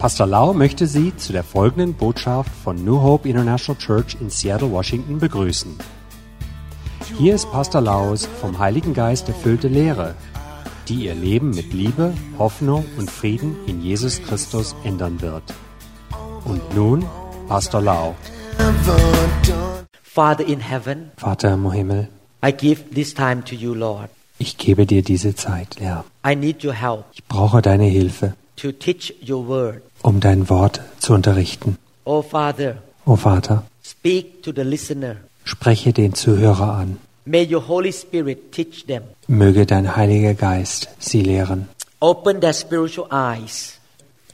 Pastor Lau möchte Sie zu der folgenden Botschaft von New Hope International Church in Seattle, Washington begrüßen. Hier ist Pastor Laus vom Heiligen Geist erfüllte Lehre, die Ihr Leben mit Liebe, Hoffnung und Frieden in Jesus Christus ändern wird. Und nun Pastor Lau. Father in heaven, Vater im Himmel, I give this time to you, Lord. ich gebe dir diese Zeit, Herr. I need your help Ich brauche deine Hilfe, to teach your word. um dein Wort zu unterrichten. Father, O Vater, speak to the listener. spreche den Zuhörer an. May your Holy Spirit teach them. Möge dein Heiliger Geist sie lehren. Open their spiritual eyes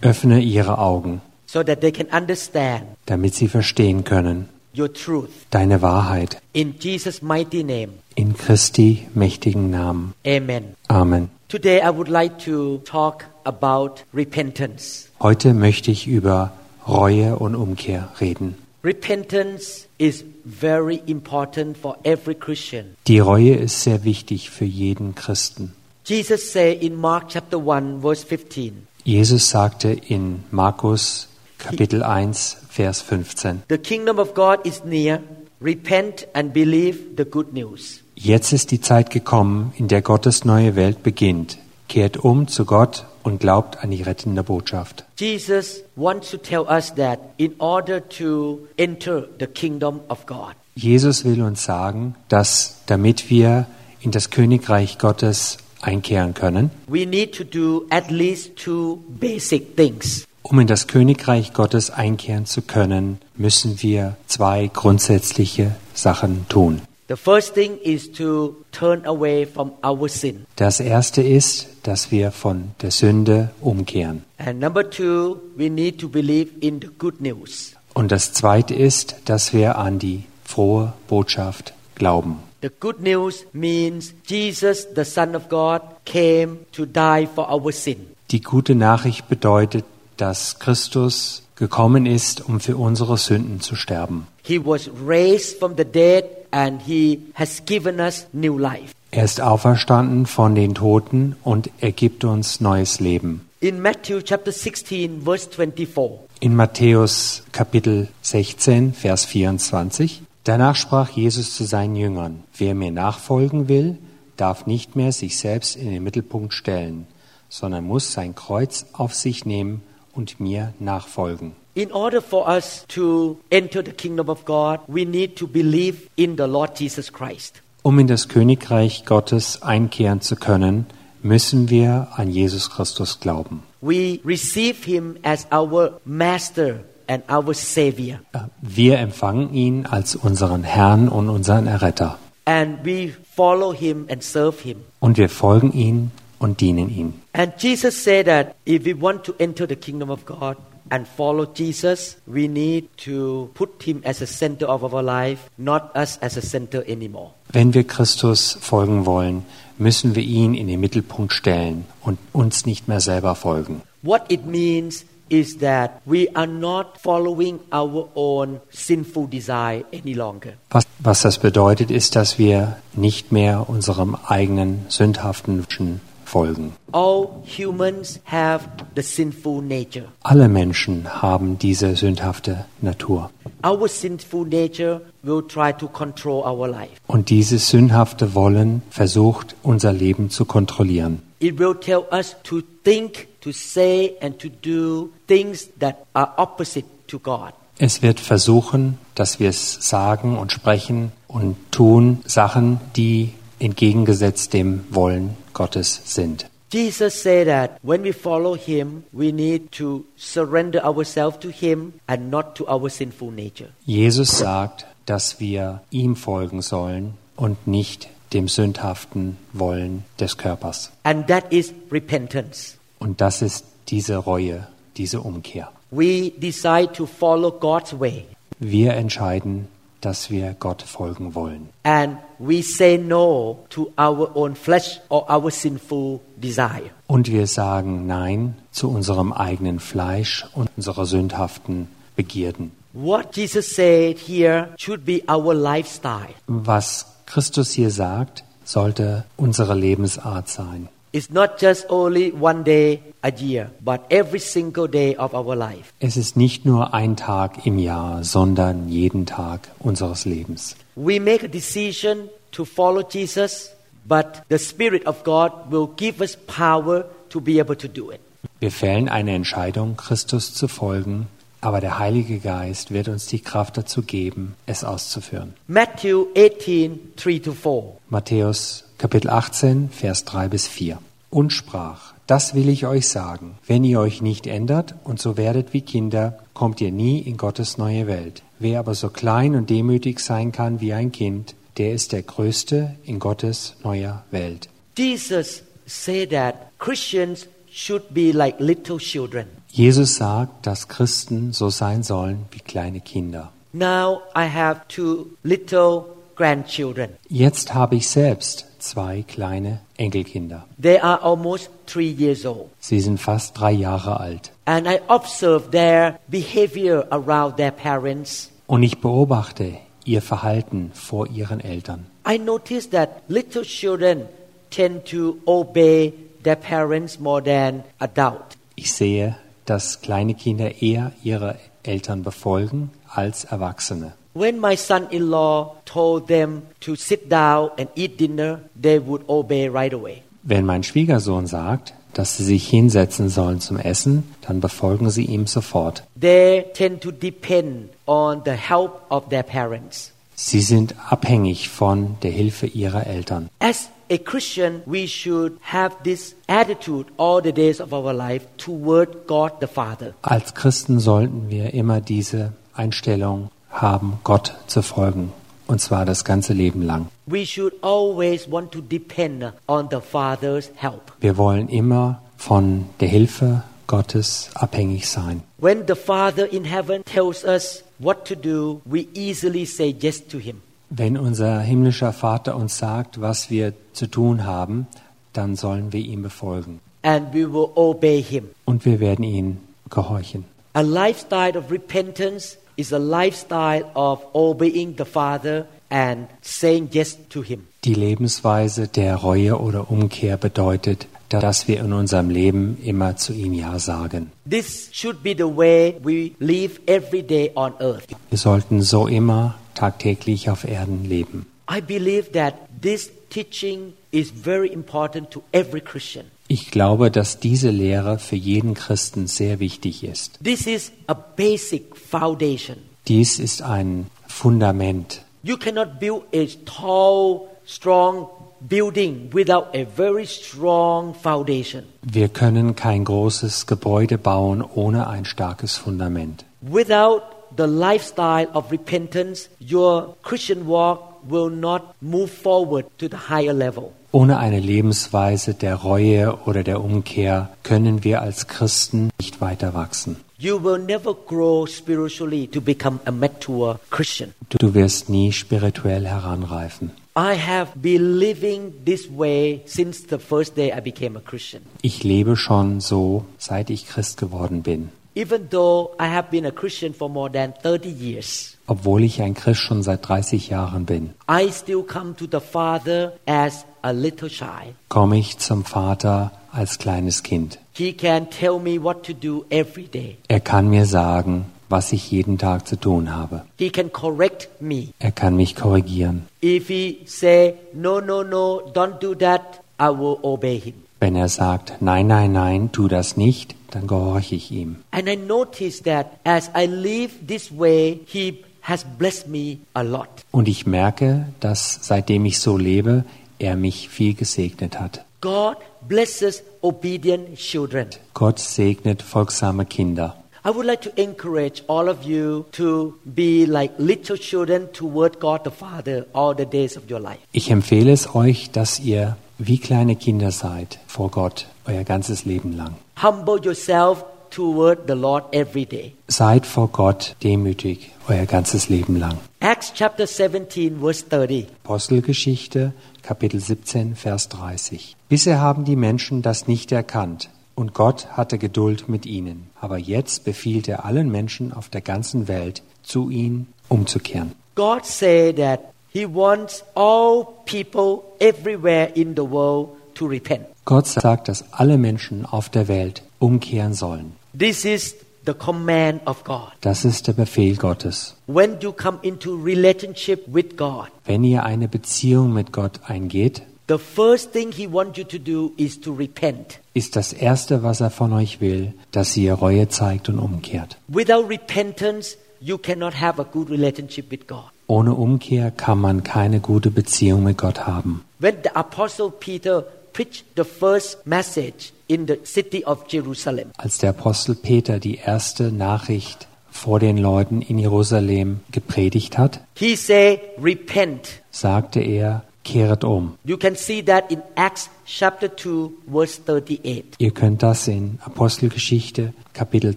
Öffne ihre Augen, so that they can understand damit sie verstehen können your truth. deine Wahrheit. In Jesus' mighty name, In Christi mächtigen Namen. amen. Amen. Today, I would like to talk about repentance. Heute möchte ich über Reue und Umkehr reden. Repentance is very important for every Christian. Die Reue ist sehr wichtig für jeden Christen. Jesus said in Mark chapter 1, verse 15, Jesus sagte in Markus Kapitel 1, Vers 15, The kingdom of God is near. Repent and believe the good news. Jetzt ist die Zeit gekommen, in der Gottes neue Welt beginnt. Kehrt um zu Gott und glaubt an die rettende Botschaft. Jesus wants to tell us that in order to enter the kingdom of God, Jesus will uns sagen, dass damit wir in das Königreich Gottes einkehren können, we need to do at least two basic things. um in das Königreich Gottes einkehren zu können, müssen wir zwei grundsätzliche Sachen tun. The first thing is to turn away from our sin. Das erste ist, dass wir von der Sünde umkehren. And number two, we need to believe in the good news. Und das zweite ist, dass wir an die frohe Botschaft glauben. The good news means Jesus, the Son of God, came to die for our sin. Die gute Nachricht bedeutet, dass Christus gekommen ist, um für unsere Sünden zu sterben. He was raised from the dead and he has given us new life. Er ist auferstanden von den Toten und er gibt uns neues Leben. In Matthew chapter 16 verse 24, In Matthäus Kapitel 16, Vers 24. Danach sprach Jesus zu seinen Jüngern, wer mir nachfolgen will, darf nicht mehr sich selbst in den Mittelpunkt stellen, sondern muss sein Kreuz auf sich nehmen und mir nachfolgen. In order for us to enter the kingdom of God, we need to believe in the Lord Jesus Christ. Um in das Königreich Gottes einkehren zu können, müssen wir an Jesus Christus glauben. We receive him as our master and our savior. Wir empfangen ihn als unseren Herrn und unseren Erretter. And we follow him and serve him. Und wir folgen ihm und dienen ihm. And Jesus said that if we want to enter the kingdom of God and follow Jesus, we need to put him as a center of our life, not us as a center anymore. Wenn wir Christus folgen wollen, müssen wir ihn in den Mittelpunkt stellen und uns nicht mehr selber folgen. What it means is that we are not following our own sinful desire any longer. Was, was das bedeutet, ist, dass wir nicht mehr unserem eigenen sündhaften Wünschen folgen. All humans have the sinful nature. Alle Menschen haben diese sündhafte Natur. Our sinful nature will try to control our life. Und dieses sündhafte Wollen versucht, unser Leben zu kontrollieren. It will tell us to think, to say, and to do things that are opposite to God. Es wird versuchen, dass wir es sagen und sprechen und tun Sachen, die entgegengesetzt dem Wollen Gottes sind. Jesus said that when we follow him, we need to surrender ourselves to him and not to our sinful nature. Jesus sagt, dass wir ihm folgen sollen und nicht dem sündhaften Wollen des Körpers. And that is repentance. Und das ist diese Reue, diese Umkehr. We decide to follow God's way Wir entscheiden, dass wir Gott folgen wollen. and we say no to our own flesh or our sinful desire. Und wir sagen Nein zu unserem eigenen Fleisch und unserer sündhaften Begierden. What Jesus said here should be our lifestyle. Was Christus hier sagt, sollte unsere Lebensart sein. Is not just only one day a year, but every single day of our life. Es ist nicht nur ein Tag im Jahr, sondern jeden Tag unseres Lebens. We make a decision to follow Jesus, but the Spirit of God will give us power to be able to do it. Wir fällen eine Entscheidung, Christus zu folgen, aber der Heilige Geist wird uns die Kraft dazu geben, es auszuführen. Matthew 18, 3 to 4. Matthäus Kapitel 18, Vers 3 bis 4. Und sprach, das will ich euch sagen, wenn ihr euch nicht ändert und so werdet wie Kinder, kommt ihr nie in Gottes neue Welt. Wer aber so klein und demütig sein kann wie ein Kind, der ist der Größte in Gottes neuer Welt. Jesus said that Christians should be like little children. Jesus sagt, dass Christen so sein sollen wie kleine Kinder. Now I have two little grandchildren. Jetzt habe ich selbst zwei kleine Enkelkinder. They are almost three years old. Sie sind fast drei Jahre alt. And I observe their behavior around their parents. Und ich beobachte ihr Verhalten vor ihren Eltern. I notice that little children tend to obey their parents more than adult. Ich sehe, dass kleine Kinder eher ihre Eltern befolgen als Erwachsene. When my son-in-law told them to sit down and eat dinner, they would obey right away. Wenn mein Schwiegersohn sagt, dass sie sich hinsetzen sollen zum Essen, dann befolgen sie ihm sofort. They tend to depend on the help of their parents. Sie sind abhängig von der Hilfe ihrer Eltern. As a Christian, we should have this attitude all the days of our life toward God the Father. Als Christen sollten wir immer diese Einstellung haben, Gott zu folgen, und zwar das ganze Leben lang. We should always want to depend on the Father's help. Wir wollen immer von der Hilfe Gottes abhängig sein. When the Father in heaven tells us what to do, we easily say yes to Him. Wenn unser himmlischer Vater uns sagt, was wir zu tun haben, dann sollen wir ihm befolgen And we will obey Him. und wir werden ihm gehorchen. A lifestyle of repentance is a lifestyle of obeying the Father and saying yes to Him. Die Lebensweise der Reue oder Umkehr bedeutet, dass wir in unserem Leben immer zu ihm Ja sagen. This should be the way we live every day on earth. Wir sollten so immer tagtäglich auf Erden leben. I believe that this teaching is very important to every Christian. Ich glaube, dass diese Lehre für jeden Christen sehr wichtig ist. This is a basic foundation. Dies ist ein Fundament. You cannot build a tall, strong building without a very strong foundation. Wir können kein großes Gebäude bauen ohne ein starkes Fundament. Without the lifestyle of repentance, your Christian walk will not move forward to the higher level. Ohne eine Lebensweise der Reue oder der Umkehr können wir als Christen nicht weiter wachsen. You will never grow spiritually to become a mature Christian. Du wirst nie spirituell heranreifen. I have been living this way since the first day I became a Christian. Ich lebe schon so, seit ich Christ geworden bin. Even though I have been a Christian for more than 30 years, Obwohl ich ein Christ schon seit 30 Jahren bin, I still come to the Father as a little child. komme ich zum Vater als kleines Kind. He can tell me what to do every day. Er kann mir sagen, was ich jeden Tag zu tun habe. He can correct me. Er kann mich korrigieren. If he say no no no don't do that, I will obey him. Wenn er sagt, nein, nein, nein, tu das nicht, dann gehorche ich ihm. And I notice that as I live this way, he has blessed me a lot. Und ich merke, dass seitdem ich so lebe, er mich viel gesegnet hat. God blesses obedient children. Gott segnet folgsame Kinder. I would like to encourage all of you to be like little children toward God the Father all the days of your life. Ich empfehle es euch, dass ihr wie kleine Kinder seid vor Gott euer ganzes Leben lang. Humble yourself toward the Lord every day. Seid vor Gott demütig euer ganzes Leben lang. Acts chapter 17, verse 30. Apostelgeschichte, Kapitel 17, Vers 30. Bisher haben die Menschen das nicht erkannt, und Gott hatte Geduld mit ihnen. Aber jetzt befiehlt er allen Menschen auf der ganzen Welt, zu ihm umzukehren. God said that He wants all people everywhere in the world to repent. Gott sagt, dass alle Menschen auf der Welt umkehren sollen. This is the command of God. Das ist der Befehl Gottes. When you come into relationship with God, Wenn ihr eine Beziehung mit Gott eingeht, the first thing He wants you to do is to repent. ist das Erste, was er von euch will, dass ihr Reue zeigt und umkehrt. Without repentance, you cannot have a good relationship with God. Ohne Umkehr kann man keine gute Beziehung mit Gott haben. When the Apostle Peter preached the first message in the city of Jerusalem, Als der Apostel Peter die erste Nachricht vor den Leuten in Jerusalem gepredigt hat, he said, Repent. sagte er, kehret um. You can see that in Acts chapter 2, verse 38. Ihr könnt das in Apostelgeschichte Kapitel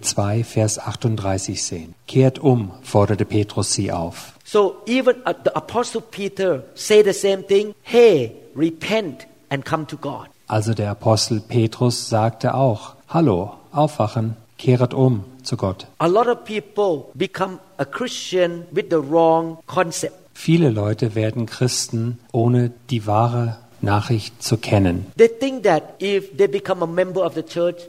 2 Vers 38 sehen. Kehrt um, forderte Petrus sie auf. So even the Apostle Peter said the same thing. Hey, repent and come to God. Also der Apostel Petrus sagte auch, Hallo, aufwachen, kehret um zu Gott. A lot of people become a Christian with the wrong concept. Viele Leute werden Christen, ohne die wahre Nachricht zu kennen. Church.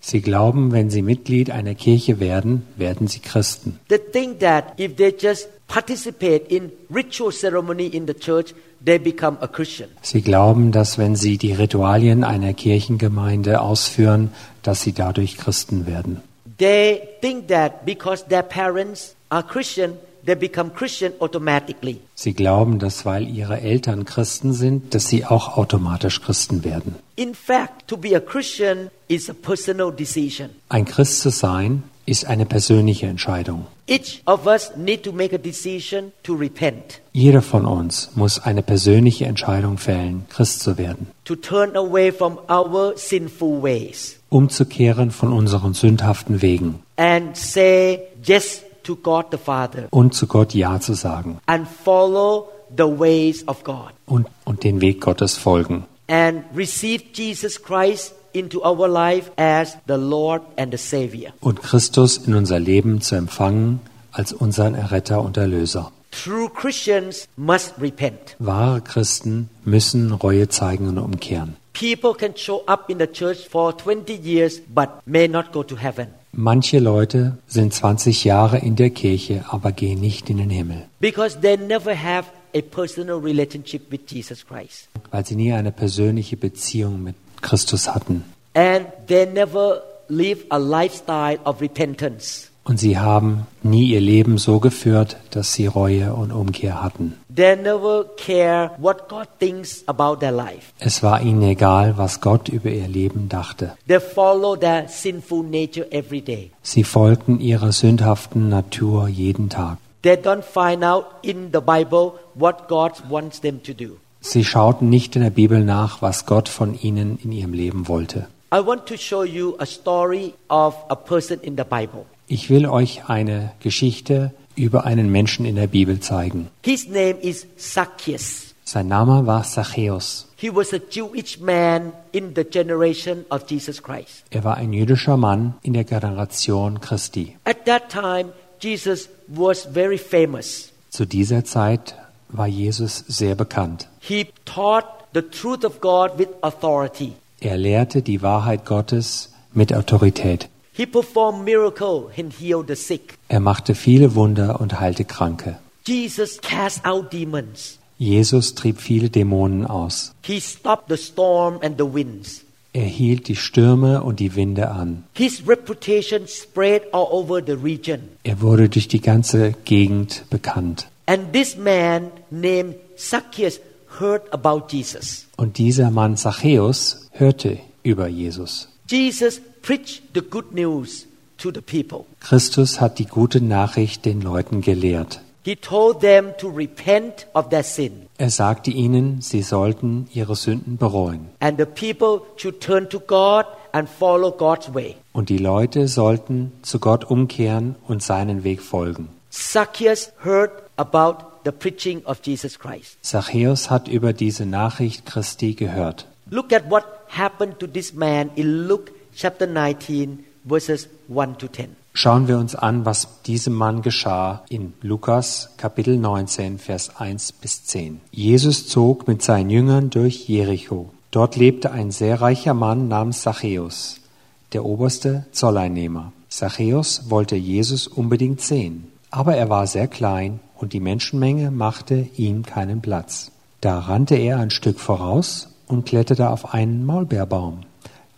Sie glauben, wenn sie Mitglied einer Kirche werden, werden sie Christen. They think that if they just participate in ritual ceremony in the church, they become a Christian. Sie glauben, dass wenn sie die Ritualien einer Kirchengemeinde ausführen, dass sie dadurch Christen werden. They think that because their parents are Christian, they become Christian automatically. Sie glauben, dass weil ihre Eltern Christen sind, dass sie auch automatisch Christen werden. In fact, to be a Christian is a personal decision. Ein Christ zu sein, ist eine persönliche Entscheidung. Each of us need to make a decision to repent, Jeder von uns muss eine persönliche Entscheidung fällen, Christ zu werden, to turn away from our sinful ways, umzukehren von unseren sündhaften Wegen and say yes to God the Father, und zu Gott Ja zu sagen and follow the ways of God, und, und den Weg Gottes folgen and receive Jesus Christ into our life as the Lord and the Savior. und Christus in unser Leben zu empfangen als unseren Erretter und Erlöser. True Christians must repent. Wahre Christen müssen Reue zeigen und umkehren. People can show up in the church for 20 years but may not go to heaven Manche Leute sind 20 Jahre in der Kirche, aber gehen nicht in den Himmel, because they never have a personal relationship with Jesus Christ. weil sie nie eine persönliche Beziehung mit Christus hatten. And they never live a lifestyle of repentance. Und sie haben nie ihr Leben so geführt, dass sie Reue und Umkehr hatten. They never care what God thinks about their life. Es war ihnen egal, was Gott über ihr Leben dachte. They follow their sinful nature every day. Sie folgten ihrer sündhaften Natur jeden Tag. They don't find out in the Bible what God wants them to do. Sie schauten nicht in der Bibel nach, was Gott von ihnen in ihrem Leben wollte. I want to show you a story of a person in the Bible. Ich will euch eine Geschichte über einen Menschen in der Bibel zeigen. His name is Zacchaeus. Sein Name war Zachäus. He was a Jewish man in the generation of Jesus Christ. Er war ein jüdischer Mann in der Generation Christi. At that time, Jesus was very famous. Zu dieser Zeit war Jesus sehr bekannt. He taught the truth of God with authority. Er lehrte die Wahrheit Gottes mit Autorität. He performed miracles and healed the sick. Er machte viele Wunder und heilte Kranke. Jesus cast out demons. Jesus trieb viele Dämonen aus. He stopped the storm and the winds. Er hielt die Stürme und die Winde an. His reputation spread all over the region. Er wurde durch die ganze Gegend bekannt. And this man named Zacchaeus heard about Jesus. Und dieser Mann Zachäus hörte über Jesus. Jesus preached the good news to the people. Christus hat die gute Nachricht den Leuten gelehrt. He told them to repent of their sin. Er sagte ihnen, sie sollten ihre Sünden bereuen. And the people should turn to God and follow God's way. Und die Leute sollten zu Gott umkehren und seinen Weg folgen. Zacchaeus heard about the preaching of Jesus Christ. Zachäus hat über diese Nachricht Christi gehört. Look at what happened to this man in Luke chapter 19, verses 1 to 10. Schauen wir uns an, was diesem Mann geschah in Lukas Kapitel 19, Vers 1 bis 10. Jesus zog mit seinen Jüngern durch Jericho. Dort lebte ein sehr reicher Mann namens Zachäus, der oberste Zolleinnehmer. Zachäus wollte Jesus unbedingt sehen, aber er war sehr klein und die Menschenmenge machte ihm keinen Platz. Da rannte er ein Stück voraus und kletterte auf einen Maulbeerbaum,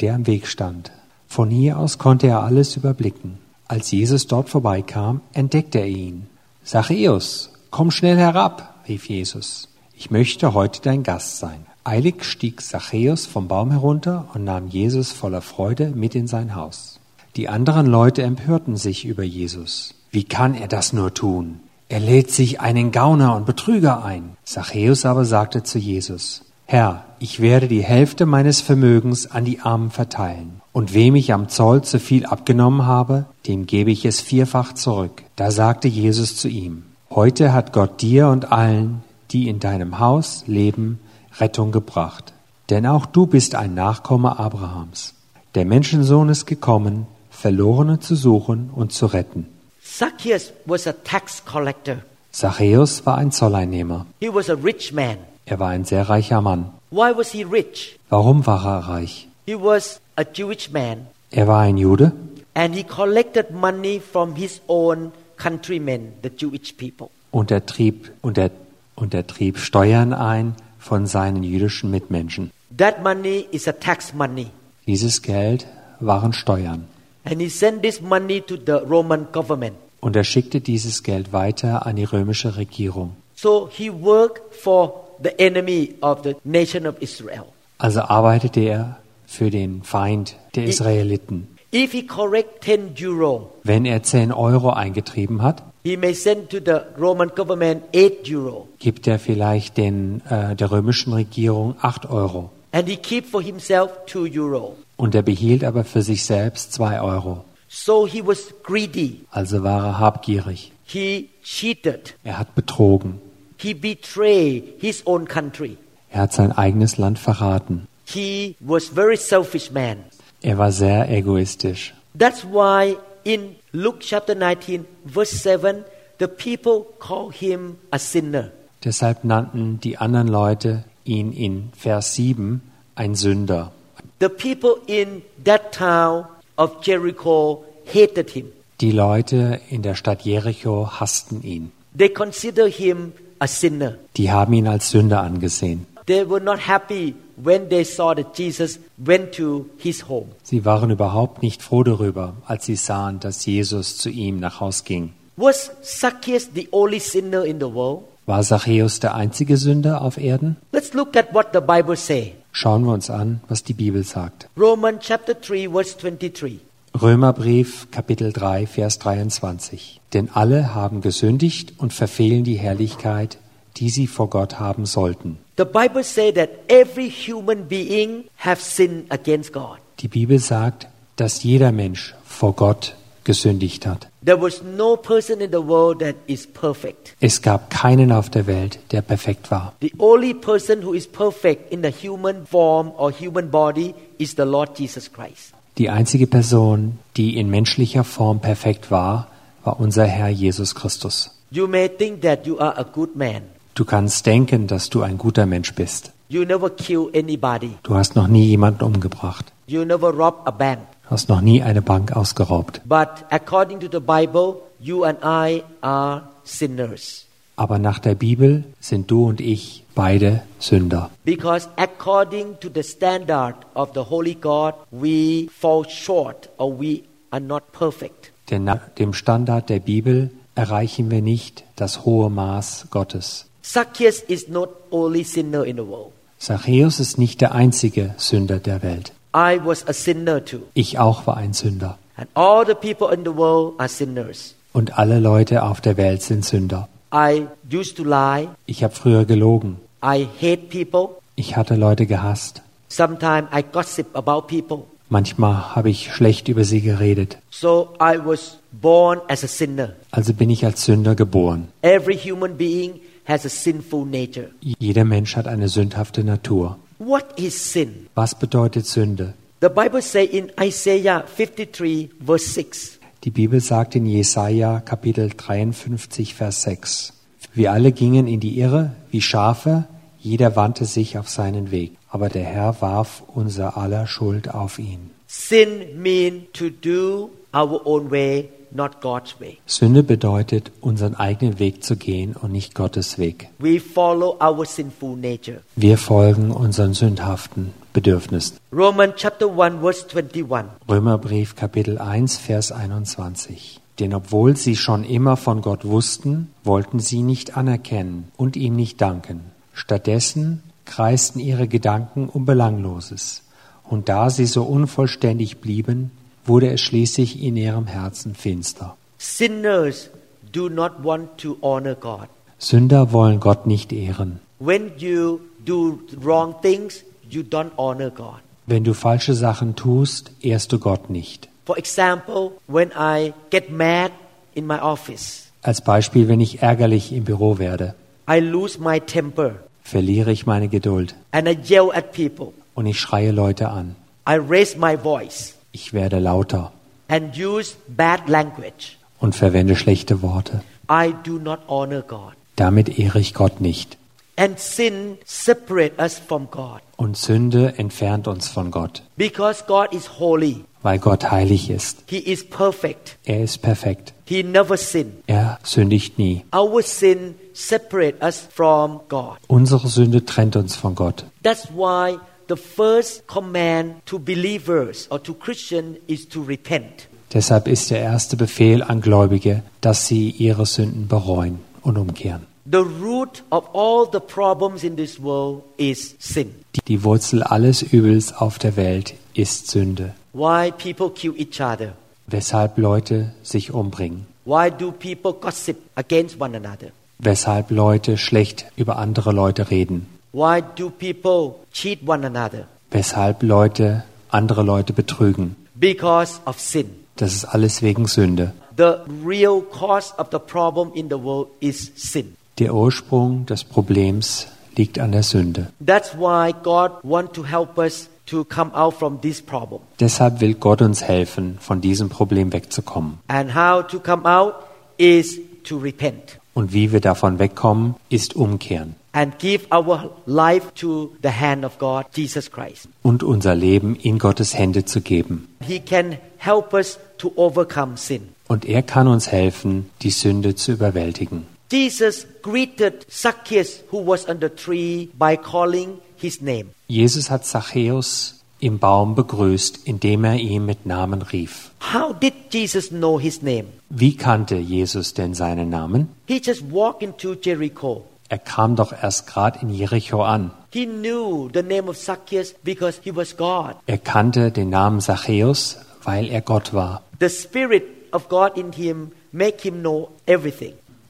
der am Weg stand. Von hier aus konnte er alles überblicken. Als Jesus dort vorbeikam, entdeckte er ihn. Zachäus, komm schnell herab, rief Jesus. Ich möchte heute dein Gast sein. Eilig stieg Zachäus vom Baum herunter und nahm Jesus voller Freude mit in sein Haus. Die anderen Leute empörten sich über Jesus. Wie kann er das nur tun? Er lädt sich einen Gauner und Betrüger ein. Zachäus aber sagte zu Jesus, Herr, ich werde die Hälfte meines Vermögens an die Armen verteilen. Und wem ich am Zoll zu viel abgenommen habe, dem gebe ich es vierfach zurück. Da sagte Jesus zu ihm, Heute hat Gott dir und allen, die in deinem Haus leben, Rettung gebracht. Denn auch du bist ein Nachkomme Abrahams. Der Menschensohn ist gekommen, Verlorene zu suchen und zu retten. Zacchaeus was a tax collector. Zachäus war ein Zolleinnehmer. He was a rich man. Er war ein sehr reicher Mann. Why was he rich? Warum war er reich? He was a Jewish man Er war ein Jude and he collected money from his own countrymen, the Jewish people. und er trieb, und er, und er trieb Steuern ein von seinen jüdischen Mitmenschen. That money is a tax money. Dieses Geld waren Steuern. And he sent this money to the Roman government. Und er schickte dieses Geld weiter an die römische Regierung. So he worked for the enemy of the nation of Israel. Also arbeitete er für den Feind der Israeliten. If he collect 10 euro, Wenn er 10 Euro eingetrieben hat, he may send to the Roman government 8 euro. gibt er vielleicht den, äh, der römischen Regierung 8 Euro. And he keep for himself 2 euro. Und er behielt aber für sich selbst 2 Euro. So he was greedy. Also war er habgierig. He cheated. Er hat betrogen. He betrayed his own country. Er hat sein eigenes Land verraten. He was very selfish man. Er war sehr egoistisch. That's why in Luke chapter 19 verse 7 the people call him a sinner. Deshalb nannten die anderen Leute ihn in Vers 7 ein Sünder. The people in that town of Jericho hated him. Die Leute in der Stadt Jericho hassten ihn. They consider him a sinner. Die haben ihn als Sünder angesehen. They were not happy when they saw that Jesus went to his home. Sie waren überhaupt nicht froh darüber, als sie sahen, dass Jesus zu ihm nach Haus ging. Was Zacchaeus the only sinner in the world? War Zachäus der einzige Sünder auf Erden? Let's look at what the Bible say. Schauen wir uns an, was die Bibel sagt. Romans chapter 3 verse 23. Römerbrief Kapitel 3 Vers 23. Denn alle haben gesündigt und verfehlen die Herrlichkeit, die sie vor Gott haben sollten. The Bible say that every human being have sinned against God. Die Bibel sagt, dass jeder Mensch vor Gott gesündigt hat. There was no person in the world that is perfect. Es gab keinen auf der Welt, der perfekt war. The only person who is perfect in the human form or human body is the Lord Jesus Christ. Die einzige Person, die in menschlicher Form perfekt war, war unser Herr Jesus Christus. You may think that you are a good man. Du kannst denken, dass du ein guter Mensch bist. You never kill anybody. Du hast noch nie jemanden umgebracht. You never rob a bank. Du hast noch nie eine Bank ausgeraubt. But according to the Bible, you and I are sinners. Aber nach der Bibel sind du und ich beide Sünder. Because according to the standard of the Holy God, we fall short or we are not perfect. Denn nach dem Standard der Bibel erreichen wir nicht das hohe Maß Gottes. Zacchaeus is not only sinner in the world. Zachäus ist nicht der einzige Sünder der Welt. I was a sinner too. Ich auch war ein Sünder. And all the people in the world are sinners. Und alle Leute auf der Welt sind Sünder. I used to lie. Ich habe früher gelogen. I hate people. Ich hatte Leute gehasst. Sometimes I gossip about people. Manchmal habe ich schlecht über sie geredet. So I was born as a sinner. Also bin ich als Sünder geboren. Every human being has a sinful nature. Jeder Mensch hat eine sündhafte Natur. What is sin? Was bedeutet Sünde? The Bible say in Isaiah 53 verse 6. Die Bibel sagt in Jesaja Kapitel 53 Vers 6. Wir alle gingen in die Irre wie Schafe, jeder wandte sich auf seinen Weg. aber der Herr warf unser aller Schuld auf ihn. Sin mean to do our own way. Sünde bedeutet, unseren eigenen Weg zu gehen und nicht Gottes Weg. We follow our sinful nature. Wir folgen unseren sündhaften Bedürfnissen. Romans chapter 1 verse 21. Römerbrief Kapitel 1 Vers 21. Denn obwohl sie schon immer von Gott wussten, wollten sie nicht anerkennen und ihm nicht danken. Stattdessen kreisten ihre Gedanken um Belangloses. Und da sie so unvollständig blieben, wurde es schließlich in ihrem Herzen finster. Sinners do not want to honor God. Sünder wollen Gott nicht ehren. When you do wrong things, you don't honor God. Wenn du falsche Sachen tust, ehrst du Gott nicht. For example, when I get mad in my office, Als Beispiel, wenn ich ärgerlich im Büro werde, I lose my temper verliere ich meine Geduld and I yell at people. und ich schreie Leute an. I raise my voice Ich werde lauter and use bad language. und verwende schlechte Worte. I do not honor God. Damit ehre ich Gott nicht. And sin separate us from God Und Sünde entfernt uns von Gott, because God is holy. weil Gott heilig ist. He is perfect. Er ist perfekt. He never sin. Er sündigt nie. Our sin separate us from God. Unsere Sünde trennt uns von Gott. That's why the first command to believers or to Christian is to repent. Deshalb ist der erste Befehl an Gläubige, dass sie ihre Sünden bereuen und umkehren. The root of all the problems in this world is sin. Die Wurzel alles Übels auf der Welt ist Sünde. Why people kill each other? Weshalb Leute sich umbringen. Why do people gossip against one another? Weshalb Leute schlecht über andere Leute reden. Why do people cheat one another? Weshalb Leute andere Leute betrügen. Because of sin. Das ist alles wegen Sünde. The real cause of the problem in the world is sin. Der Ursprung des Problems liegt an der Sünde. That's why God wants to help us to come out from this problem. Deshalb will Gott uns helfen, von diesem Problem wegzukommen. And how to come out is to repent Und wie wir davon wegkommen, ist umkehren and give our life to the hand of God, Jesus Christ. und unser Leben in Gottes Hände zu geben. He can help us to overcome sin. Und er kann uns helfen, die Sünde zu überwältigen. Jesus greeted Zacchaeus, who was the tree, by calling his name. Jesus hat Zachäus im Baum begrüßt, indem er ihn mit Namen rief. How did Jesus know his name? Wie kannte Jesus denn seinen Namen? He just walked into Jericho. Er kam doch erst gerade in Jericho an. Zacchaeus. Er kannte den Namen Zachäus, weil er Gott war.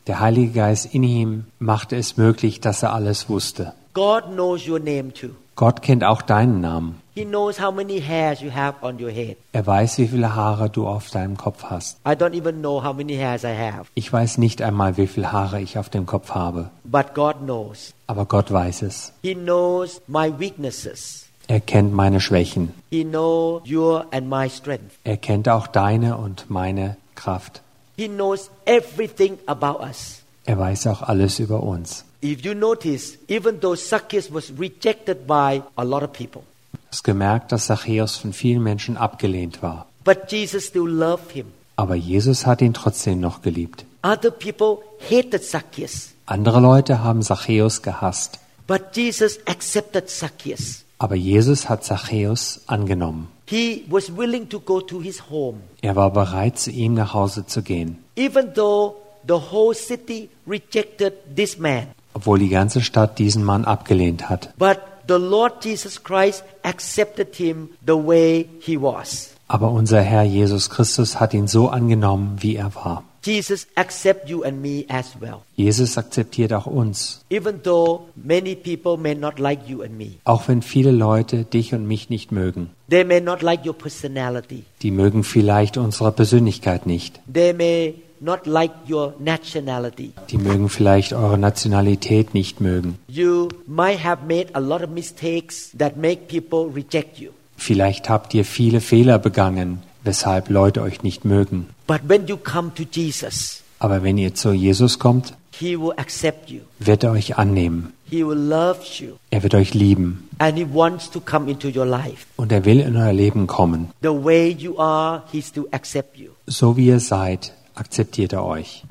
Der Heilige Geist in ihm machte es möglich, dass er alles wusste. God knows your name too. Gott kennt auch deinen Namen. He knows how many hairs you have on your head. Er weiß, wie viele Haare du auf deinem Kopf hast. I don't even know how many hairs I have, Ich weiß nicht einmal, wie viele Haare ich auf dem Kopf habe. but God knows. Aber Gott weiß es. He knows my weaknesses. Er kennt meine Schwächen. He knows your and my strength. Er kennt auch deine und meine Kraft. He knows everything about us. Er weiß auch alles über uns. If you notice, even though Zacchaeus was rejected by a lot of people, hast gemerkt, dass Zachäus von vielen Menschen abgelehnt war. but Jesus still loved him. Aber Jesus hat ihn trotzdem noch geliebt. Other people hated Zacchaeus, Andere Leute haben Zachäus gehasst. but Jesus accepted Zacchaeus. Aber Jesus hat Zachäus angenommen. He was willing to go to his home, Er war bereit, zu ihm nach Hause zu gehen, even though the whole city rejected this man. Obwohl die ganze Stadt diesen Mann abgelehnt hat. But the Lord Jesus Christ accepted him the way he was. Aber unser Herr Jesus Christus hat ihn so angenommen, wie er war. Jesus accept you and me as well. Jesus akzeptiert auch uns, Even though many people may not like you and me. auch wenn viele Leute dich und mich nicht mögen. They may not like your personality. Die mögen vielleicht unsere Persönlichkeit nicht. They may not like your nationality. Die mögen vielleicht eure Nationalität nicht mögen. You might have made a lot of mistakes that make people reject you. Vielleicht habt ihr viele Fehler begangen, weshalb Leute euch nicht mögen. But when you come to Jesus, Aber wenn ihr zu Jesus kommt, he will accept you. wird er euch annehmen. He will love you Er wird euch lieben and He wants to come into your life. und er will in euer Leben kommen. The way you are, He still accept you. So wie ihr seid, akzeptiert er euch.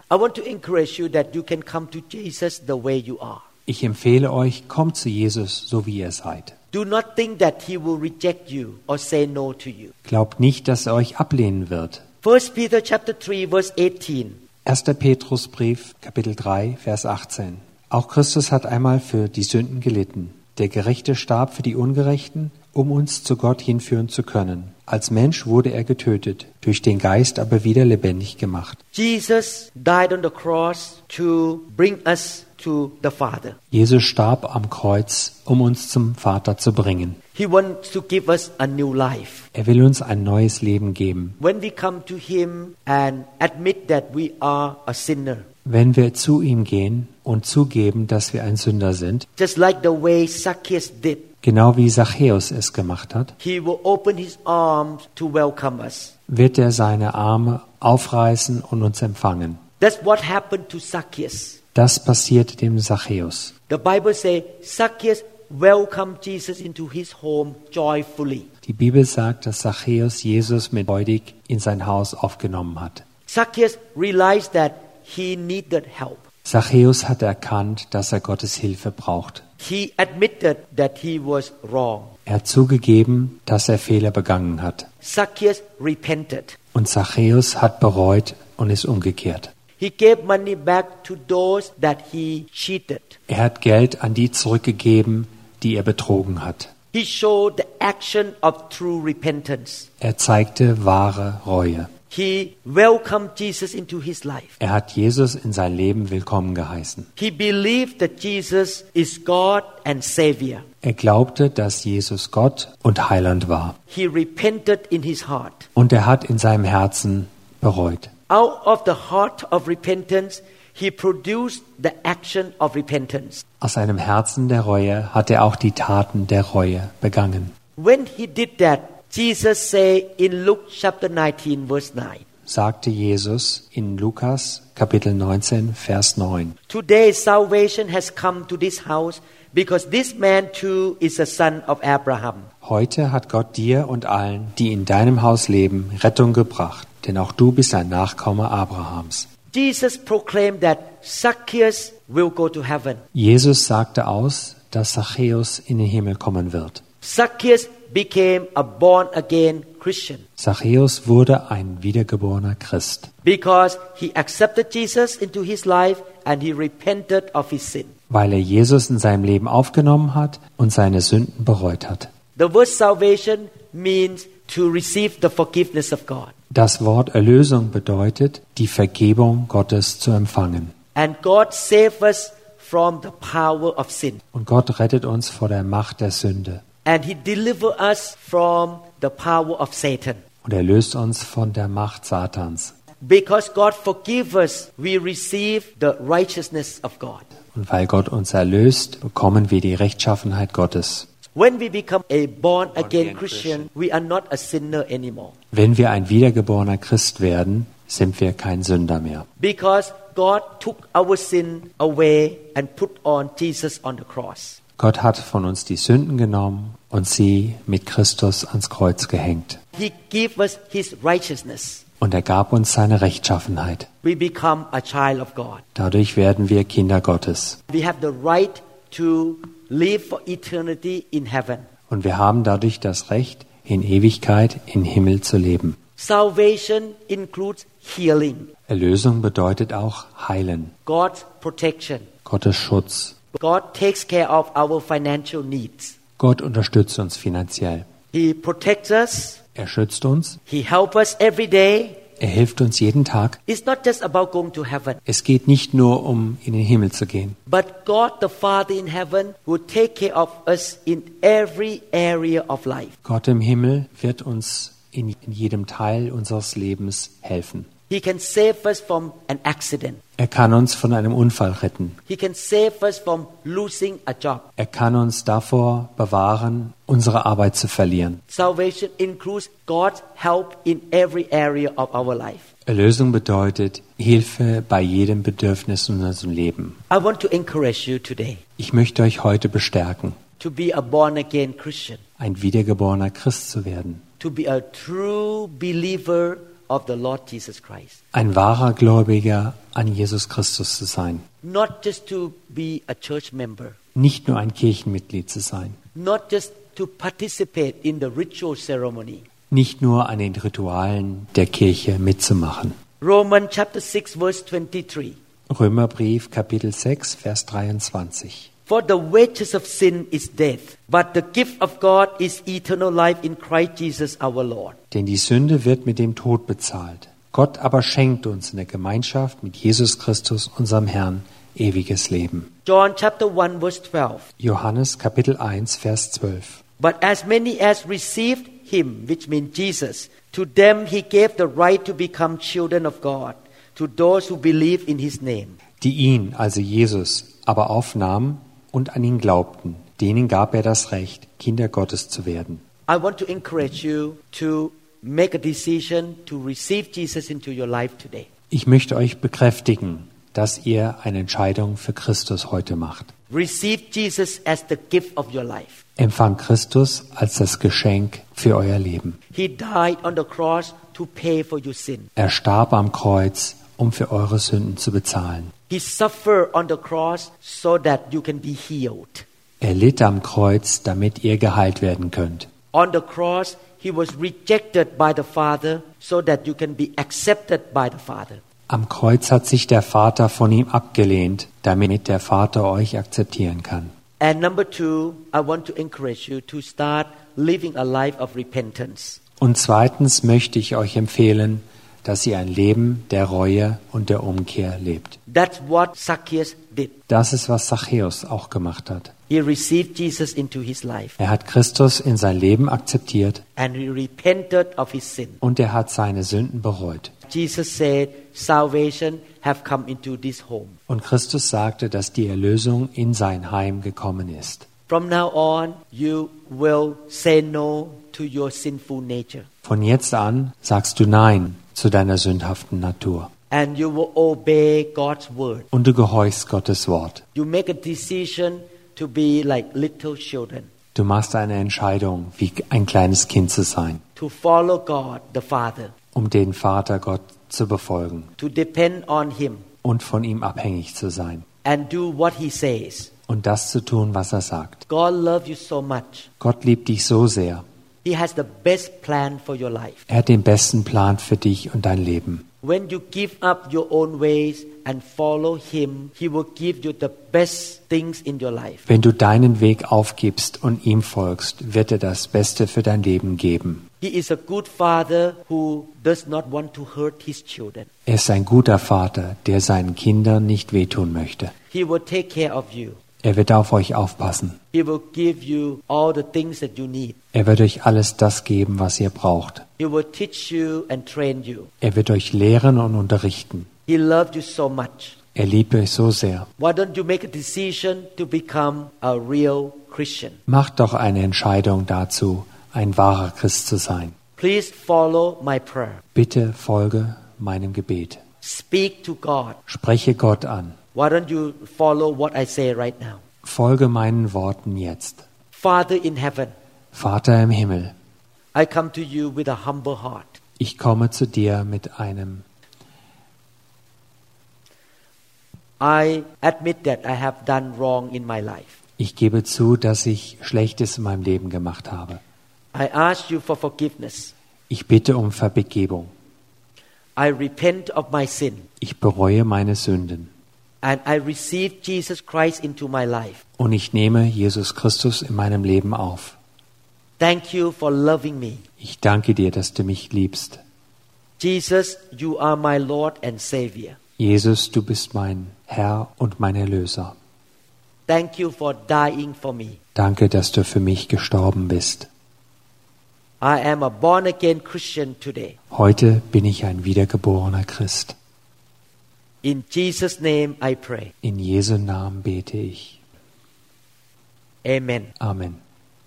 Ich empfehle euch, kommt zu Jesus, so wie ihr seid. Do not think that He will reject you or say no to you. Glaubt nicht, dass er euch ablehnen wird. 1 Peter chapter 3 verse 18. 1. Petrusbrief, Kapitel 3, Vers 18. Auch Christus hat einmal für die Sünden gelitten. Der Gerechte starb für die Ungerechten, um uns zu Gott hinführen zu können. Als Mensch wurde er getötet, durch den Geist aber wieder lebendig gemacht. Jesus died on the cross to bring us to the Father. Jesus starb am Kreuz, um uns zum Vater zu bringen. He wants to give us a new life. Er will uns ein neues Leben geben. When we come to Him and admit that we are a sinner, Wenn wir zu ihm gehen und zugeben, dass wir ein Sünder sind, just like the way Zacchaeus did, genau wie Zachäus es gemacht hat, He will open His arms to welcome us. wird er seine Arme aufreißen und uns empfangen. That's what happened to Zacchaeus. Das passiert dem Zachäus. The Bible says Zacchaeus welcomed Jesus into his home joyfully. Die Bibel sagt, dass Zachäus Jesus mit freudig in sein Haus aufgenommen hat. Zacchaeus realized that he needed help. Zachäus hat erkannt, dass er Gottes Hilfe braucht. He admitted that he was wrong. Er hat zugegeben, dass er Fehler begangen hat. Zacchaeus repented. Und Zachäus hat bereut und ist umgekehrt. He gave money back to those that he cheated. Er hat Geld an die zurückgegeben, die er betrogen hat. He showed the action of true repentance. Er zeigte wahre Reue. He welcomed Jesus into his life. Er hat Jesus in sein Leben willkommen geheißen. He believed that Jesus is God and Savior. Er glaubte, dass Jesus Gott und Heiland war. He repented in his heart. Und er hat in seinem Herzen bereut. Out of the heart of repentance, he produced the action of repentance. Aus seinem Herzen der Reue hat er auch die Taten der Reue begangen. When he did that, Jesus said in Luke chapter 19, verse 9, Sagte Jesus in Lukas Kapitel 19, Vers 9. Today salvation has come to this house because this man too is a son of Abraham. Heute hat Gott dir und allen, die in deinem Haus leben, Rettung gebracht, denn auch du bist ein Nachkomme Abrahams. Jesus proclaimed that Zacchaeus will go to heaven. Jesus sagte aus, dass Zachäus in den Himmel kommen wird. Zacchaeus became a born again Christian Zachäus wurde ein wiedergeborener Christ, because he accepted Jesus into his life and he repented of his sin. weil er Jesus in seinem Leben aufgenommen hat und seine Sünden bereut hat. The word salvation means to receive the forgiveness of God. Das Wort Erlösung bedeutet, die Vergebung Gottes zu empfangen. And God saved us from the power of sin. Und Gott rettet uns vor der Macht der Sünde. And He delivered us from the power of Satan. Und er löst uns von der Macht Satans. Because God forgives us, we receive the righteousness of God. Und weil Gott uns erlöst, bekommen wir die Rechtschaffenheit Gottes. When we become a born again Christian, we are not a sinner anymore. Wenn wir ein wiedergeborener Christ werden, sind wir kein Sünder mehr. Because God took our sin away and put on Jesus on the cross. Gott hat von uns die Sünden genommen und sie mit Christus ans Kreuz gehängt. He gave us His righteousness. Und er gab uns seine Rechtschaffenheit. We become a child of God. Dadurch werden wir Kinder Gottes. We have the right to live for eternity in heaven. Und wir haben dadurch das Recht, in Ewigkeit im Himmel zu leben. Salvation includes healing, Erlösung bedeutet auch heilen, God's protection. Gottes Schutz. God takes care of our financial needs. Gott unterstützt uns finanziell. He protects us. Er schützt uns. He helps us every day. Er hilft uns jeden Tag. It's not just about going to heaven, Es geht nicht nur um in den Himmel zu gehen. but God the Father in heaven will take care of us in every area of life. Gott im Himmel wird uns in jedem Teil unseres Lebens helfen. He can save us from an accident. Er kann uns von einem Unfall retten. Er kann uns davor bewahren, unsere Arbeit zu verlieren. Salvation includes God's help in every area of our life. Erlösung bedeutet Hilfe bei jedem Bedürfnis in unserem Leben. I want to encourage you today. Ich möchte euch heute bestärken, to be a born again Christian, ein wiedergeborener Christ zu werden, to be a true believer of the Lord Jesus Christ. ein wahrer Gläubiger an Jesus Christus zu sein, Not just to be a church member, nicht nur ein Kirchenmitglied zu sein, not just to participate in the ritual ceremony. nicht nur an den Ritualen der Kirche mitzumachen. Romans chapter 6 verse 23. Römerbrief Kapitel 6 Vers 23. For the wages of sin is death, but the gift of God is eternal life in Christ Jesus our Lord. Denn die Sünde wird mit dem Tod bezahlt. Gott aber schenkt uns in der Gemeinschaft mit Jesus Christus, unserem Herrn, ewiges Leben. John chapter 1 verse 12. Johannes Kapitel 1 Vers 12. But as many as received him, which means Jesus, to them he gave the right to become children of God, to those who believe in his name. Die ihn, also Jesus, aber aufnahmen und an ihn glaubten, denen gab er das Recht, Kinder Gottes zu werden. I want to encourage you to make a decision to receive Jesus into your life today. Ich möchte euch bekräftigen, dass ihr eine Entscheidung für Christus heute macht. Receive Jesus as the gift of your life. Empfang Christus als das Geschenk für euer Leben. He died on the cross to pay for your sin. Er starb am Kreuz, um für eure Sünden zu bezahlen. He suffered on the cross so that you can be healed. Er litt am Kreuz, damit ihr geheilt werden könnt. On the cross, he was rejected by the Father so that you can be accepted by the Father. Am Kreuz hat sich der Vater von ihm abgelehnt, damit der Vater euch akzeptieren kann. And number two, I want to encourage you to start living a life of repentance. Und zweitens möchte ich euch empfehlen, dass ihr ein Leben der Reue und der Umkehr lebt. That's what Zacchaeus did. Das ist, was Zachäus auch gemacht hat. He received Jesus into his life Er hat Christus in sein Leben akzeptiert and he repented of his sin. und er hat seine Sünden bereut. Jesus said, Salvation have come into this home. Und Christus sagte, dass die Erlösung in sein Heim gekommen ist. From now on, you will say no to your sinful nature Von jetzt an sagst du Nein zu deiner sündhaften Natur and you will obey God's word. und du gehorchst Gottes Wort. You make a decision to be like little children, Du machst eine Entscheidung, wie ein kleines Kind zu sein, to follow God the Father, um den Vater Gott zu befolgen to depend on Him, und von ihm abhängig zu sein and do what He says. und das zu tun, was er sagt. God loves you so much. Gott liebt dich so sehr. He has the best plan for your life. Er hat den besten Plan für dich und dein Leben. When you give up your own ways and follow Him, He will give you the best things in your life. Wenn du deinen Weg aufgibst und ihm folgst, wird er das Beste für dein Leben geben. He is a good father who does not want to hurt his children. Er ist ein guter Vater, der seinen Kindern nicht wehtun möchte. He will take care of you. Er wird auf euch aufpassen. Er wird euch alles das geben, was ihr braucht. Er wird euch lehren und unterrichten. He loved you so much. Er liebt euch so sehr. Why don't you make a decision to become a real Christian? Macht doch eine Entscheidung dazu, ein wahrer Christ zu sein. Please follow my prayer. Bitte folge meinem Gebet. Spreche Gott an. Why don't you follow what I say right now? Folge meinen Worten jetzt. Father in heaven, Vater im Himmel, I come to you with a humble heart. ich komme zu dir mit einem I admit that I have done wrong in my life. Ich gebe zu, dass ich Schlechtes in meinem Leben gemacht habe. I ask you for forgiveness. Ich bitte um Vergebung. I repent of my sin. Ich bereue meine Sünden. And I receive Jesus Christ into my life. Und ich nehme Jesus Christus in meinem Leben auf. Thank you for loving me. Ich danke dir, dass du mich liebst. Jesus, you are my Lord and Savior. Jesus, du bist mein Herr und mein Erlöser. Thank you for dying for me. Danke, dass du für mich gestorben bist. I am a born again Christian today. Heute bin ich ein wiedergeborener Christ. In Jesus' name I pray. In Jesu Namen bete ich. Amen. Amen.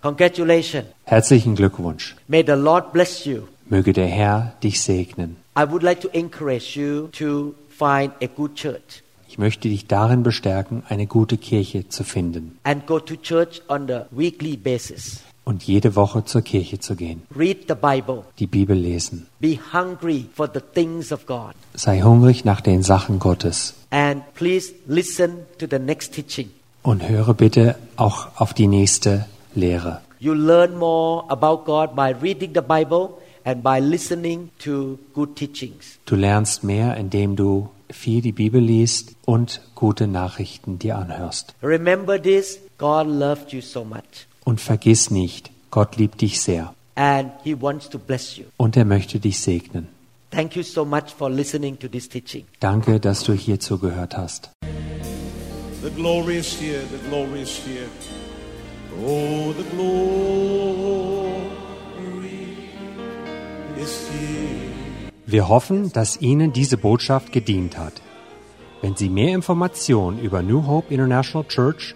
Congratulations. Herzlichen Glückwunsch. May the Lord bless you. Möge der Herr dich segnen. I would like to encourage you to find a good church. Ich möchte dich darin bestärken, eine gute Kirche zu finden and go to church on the weekly basis. Und jede Woche zur Kirche zu gehen, Read the Bible. die Bibel lesen. Be hungry for the things of God. Sei hungrig nach den Sachen Gottes And please listen to the next teaching. und höre bitte auch auf die nächste Lehre. You learn more about God by reading the Bible and by listening to good teachings. Du lernst mehr, indem du viel die Bibel liest und gute Nachrichten dir anhörst. Remember this God loved you so much, Und vergiss nicht, Gott liebt dich sehr and He wants to bless you. und er möchte dich segnen. Thank you so much for listening to this teaching. Danke, dass du hier zugehört hast. The glory is here, the glory is here. Oh, the glory is here. Wir hoffen, dass Ihnen diese Botschaft gedient hat. Wenn Sie mehr Informationen über New Hope International Church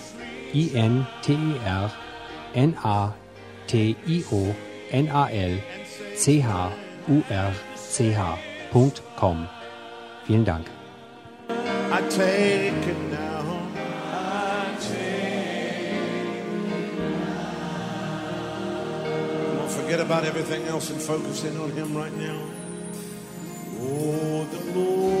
E N-E-W-H-O-P-E-I-N-T-E-R N-A-T-I-O-N-A-L-C-H-U-R-C-H.com. Vielen Dank. I take it now. Come on, forget about everything else and focus in on Him right now. Oh, the glory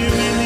you may